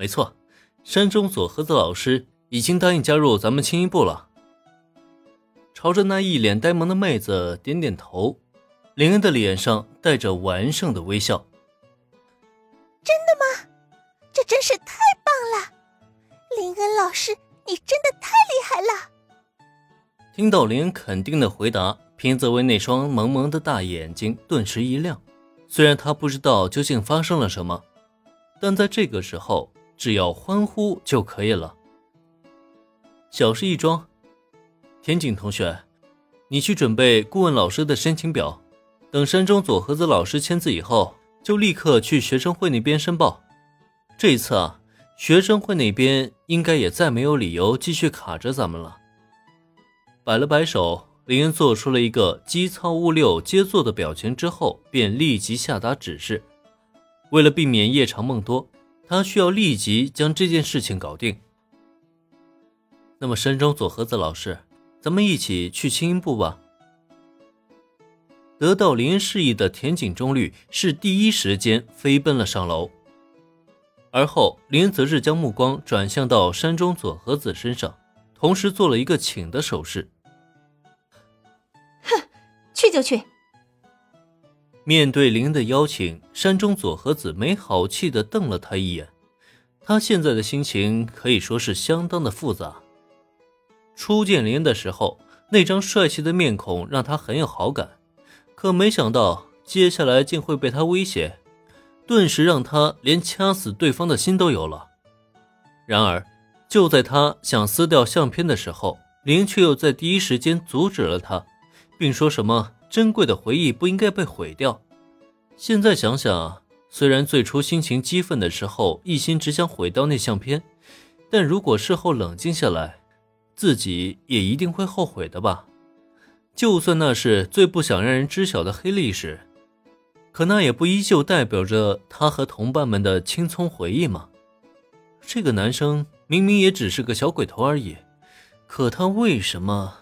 没错，山中佐和子老师已经答应加入咱们青衣部了。朝着那一脸呆萌的妹子点点头，林恩的脸上带着完胜的微笑。真的吗？这真是太棒了！林恩老师，你真的太厉害了！听到林恩肯定的回答，平泽威那双萌萌的大眼睛顿时一亮。虽然他不知道究竟发生了什么，但在这个时候。只要欢呼就可以了，小事一桩。田井同学，你去准备顾问老师的申请表，等山中佐和子老师签字以后，就立刻去学生会那边申报。这一次啊，学生会那边应该也再没有理由继续卡着咱们了。摆了摆手，林恩做出了一个机操物六接做的表情之后，便立即下达指示。为了避免夜长梦多。他需要立即将这件事情搞定。那么，山中佐和子老师，咱们一起去青音部吧。得到林恩示意的田井中律是第一时间飞奔了上楼，而后林则是将目光转向到山中佐和子身上，同时做了一个请的手势。哼，去就去。面对林的邀请，山中佐和子没好气的瞪了他一眼。他现在的心情可以说是相当的复杂。初见林的时候，那张帅气的面孔让他很有好感，可没想到接下来竟会被他威胁，顿时让他连掐死对方的心都有了。然而，就在他想撕掉相片的时候，林却又在第一时间阻止了他，并说什么。珍贵的回忆不应该被毁掉。现在想想，虽然最初心情激愤的时候一心只想毁掉那相片，但如果事后冷静下来，自己也一定会后悔的吧。就算那是最不想让人知晓的黑历史，可那也不依旧代表着他和同伴们的青葱回忆吗？这个男生明明也只是个小鬼头而已，可他为什么……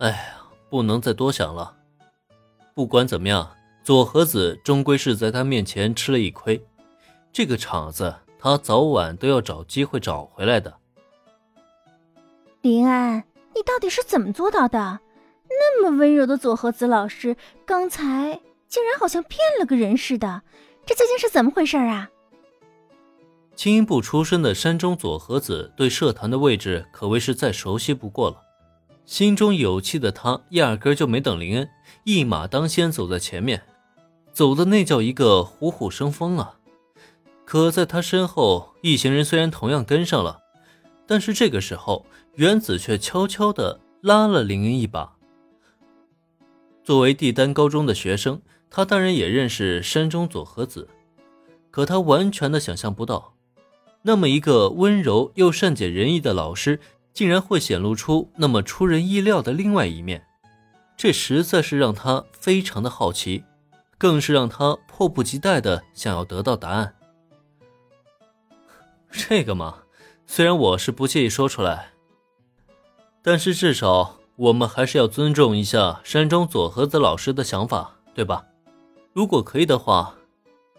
哎呀，不能再多想了。不管怎么样，左和子终归是在他面前吃了一亏，这个场子他早晚都要找机会找回来的。林安，你到底是怎么做到的？那么温柔的左和子老师，刚才竟然好像骗了个人似的，这究竟是怎么回事啊？青音部出身的山中左和子对社团的位置可谓是再熟悉不过了。心中有气的他，压根就没等林恩，一马当先走在前面，走的那叫一个虎虎生风啊！可在他身后，一行人虽然同样跟上了，但是这个时候，原子却悄悄地拉了林恩一把。作为帝丹高中的学生，他当然也认识山中佐和子，可他完全的想象不到，那么一个温柔又善解人意的老师。竟然会显露出那么出人意料的另外一面，这实在是让他非常的好奇，更是让他迫不及待的想要得到答案。这个嘛，虽然我是不介意说出来，但是至少我们还是要尊重一下山中佐和子老师的想法，对吧？如果可以的话，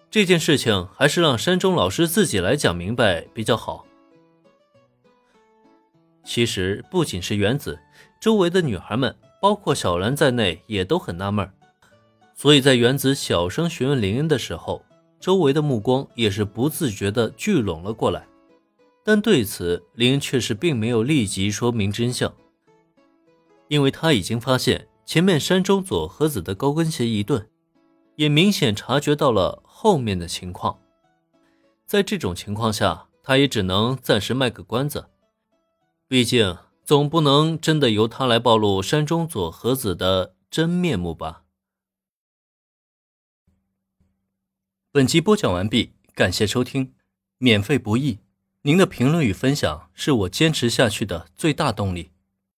这件事情还是让山中老师自己来讲明白比较好。其实不仅是原子，周围的女孩们，包括小兰在内，也都很纳闷所以在原子小声询问林恩的时候，周围的目光也是不自觉地聚拢了过来。但对此，林恩却是并没有立即说明真相，因为他已经发现前面山中佐和子的高跟鞋一顿，也明显察觉到了后面的情况。在这种情况下，他也只能暂时卖个关子。毕竟，总不能真的由他来暴露山中佐和子的真面目吧？本集播讲完毕，感谢收听，免费不易，您的评论与分享是我坚持下去的最大动力。